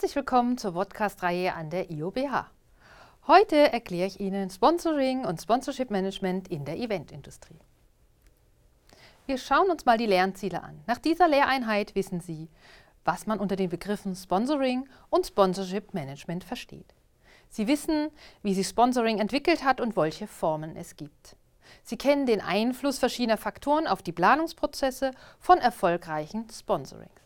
Herzlich willkommen zur Podcast-Reihe an der IOBH. Heute erkläre ich Ihnen Sponsoring und Sponsorship Management in der Eventindustrie. Wir schauen uns mal die Lernziele an. Nach dieser Lehreinheit wissen Sie, was man unter den Begriffen Sponsoring und Sponsorship Management versteht. Sie wissen, wie sich Sponsoring entwickelt hat und welche Formen es gibt. Sie kennen den Einfluss verschiedener Faktoren auf die Planungsprozesse von erfolgreichen Sponsorings.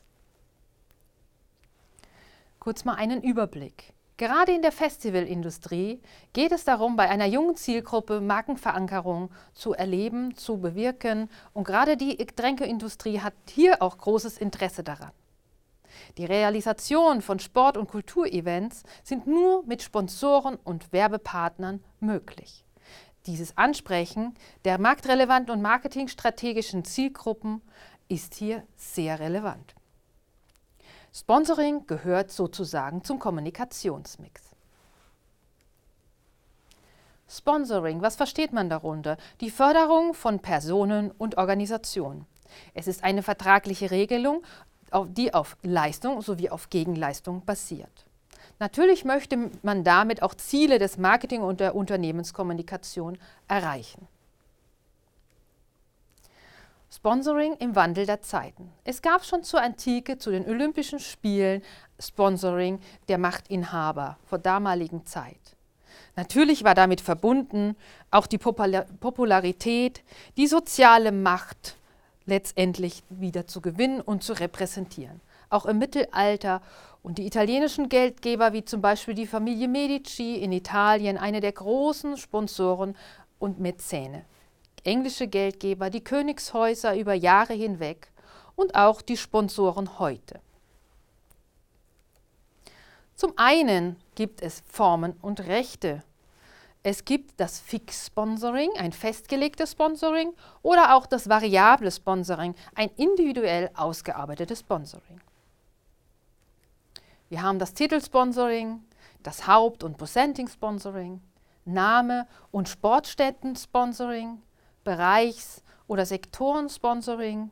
Kurz mal einen Überblick. Gerade in der Festivalindustrie geht es darum, bei einer jungen Zielgruppe Markenverankerung zu erleben, zu bewirken und gerade die Getränkeindustrie hat hier auch großes Interesse daran. Die Realisation von Sport- und Kulturevents sind nur mit Sponsoren und Werbepartnern möglich. Dieses Ansprechen der marktrelevanten und marketingstrategischen Zielgruppen ist hier sehr relevant. Sponsoring gehört sozusagen zum Kommunikationsmix. Sponsoring, was versteht man darunter? Die Förderung von Personen und Organisationen. Es ist eine vertragliche Regelung, die auf Leistung sowie auf Gegenleistung basiert. Natürlich möchte man damit auch Ziele des Marketing und der Unternehmenskommunikation erreichen. Sponsoring im Wandel der Zeiten. Es gab schon zur Antike, zu den Olympischen Spielen, Sponsoring der Machtinhaber vor damaligen Zeit. Natürlich war damit verbunden auch die Popularität, die soziale Macht letztendlich wieder zu gewinnen und zu repräsentieren. Auch im Mittelalter und die italienischen Geldgeber wie zum Beispiel die Familie Medici in Italien, eine der großen Sponsoren und Mäzene englische Geldgeber, die Königshäuser über Jahre hinweg und auch die Sponsoren heute. Zum einen gibt es Formen und Rechte. Es gibt das Fix-Sponsoring, ein festgelegtes Sponsoring, oder auch das variable Sponsoring, ein individuell ausgearbeitetes Sponsoring. Wir haben das Titelsponsoring, das Haupt- und Presenting-Sponsoring, Name- und Sportstätten-Sponsoring, Bereichs- oder Sektorensponsoring,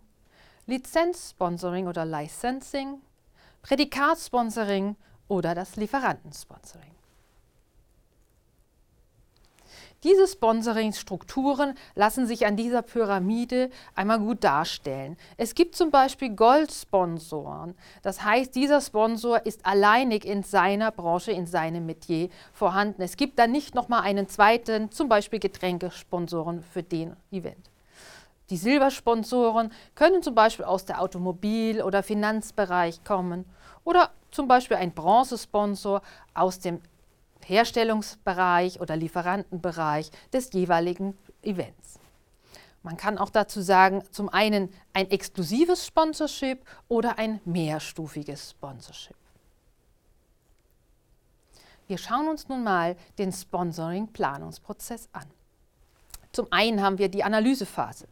Lizenzsponsoring oder Licensing, Prädikatsponsoring oder das Lieferantensponsoring. Diese Sponsoring-Strukturen lassen sich an dieser Pyramide einmal gut darstellen. Es gibt zum Beispiel Goldsponsoren. Das heißt, dieser Sponsor ist alleinig in seiner Branche, in seinem Metier vorhanden. Es gibt dann nicht nochmal einen zweiten, zum Beispiel Getränkesponsoren für den Event. Die Silbersponsoren können zum Beispiel aus der Automobil- oder Finanzbereich kommen oder zum Beispiel ein Bronzesponsor aus dem Herstellungsbereich oder Lieferantenbereich des jeweiligen Events. Man kann auch dazu sagen, zum einen ein exklusives Sponsorship oder ein mehrstufiges Sponsorship. Wir schauen uns nun mal den Sponsoring-Planungsprozess an. Zum einen haben wir die Analysephase.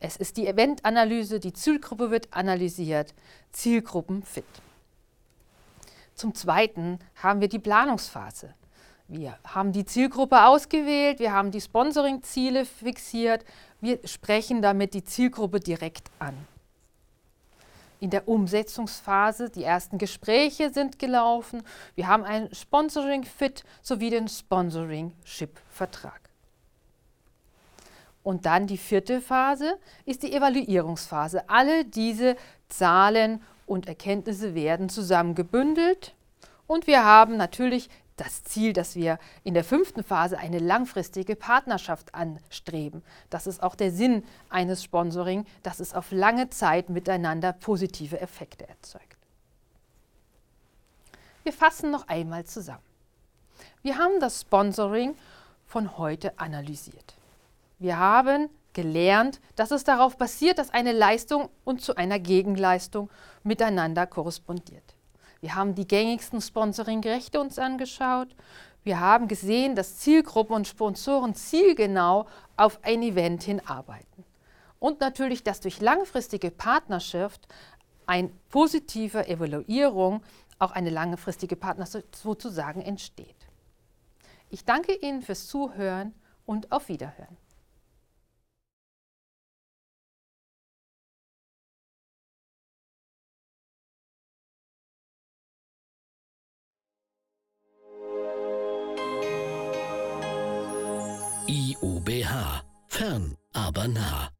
Es ist die Eventanalyse, die Zielgruppe wird analysiert, Zielgruppen fit. Zum Zweiten haben wir die Planungsphase. Wir haben die Zielgruppe ausgewählt, wir haben die Sponsoring-Ziele fixiert, wir sprechen damit die Zielgruppe direkt an. In der Umsetzungsphase, die ersten Gespräche sind gelaufen, wir haben ein Sponsoring-Fit sowie den Sponsoring-Ship-Vertrag. Und dann die vierte Phase ist die Evaluierungsphase. Alle diese Zahlen und Erkenntnisse werden zusammengebündelt und wir haben natürlich das Ziel, dass wir in der fünften Phase eine langfristige Partnerschaft anstreben. Das ist auch der Sinn eines Sponsoring, dass es auf lange Zeit miteinander positive Effekte erzeugt. Wir fassen noch einmal zusammen. Wir haben das Sponsoring von heute analysiert. Wir haben gelernt, dass es darauf basiert, dass eine Leistung und zu einer Gegenleistung miteinander korrespondiert. Wir haben die gängigsten Sponsoring-Rechte uns angeschaut. Wir haben gesehen, dass Zielgruppen und Sponsoren zielgenau auf ein Event hinarbeiten. Und natürlich, dass durch langfristige Partnerschaft eine positive Evaluierung auch eine langfristige Partnerschaft sozusagen entsteht. Ich danke Ihnen fürs Zuhören und auf Wiederhören. IUBH. Fern, aber nah.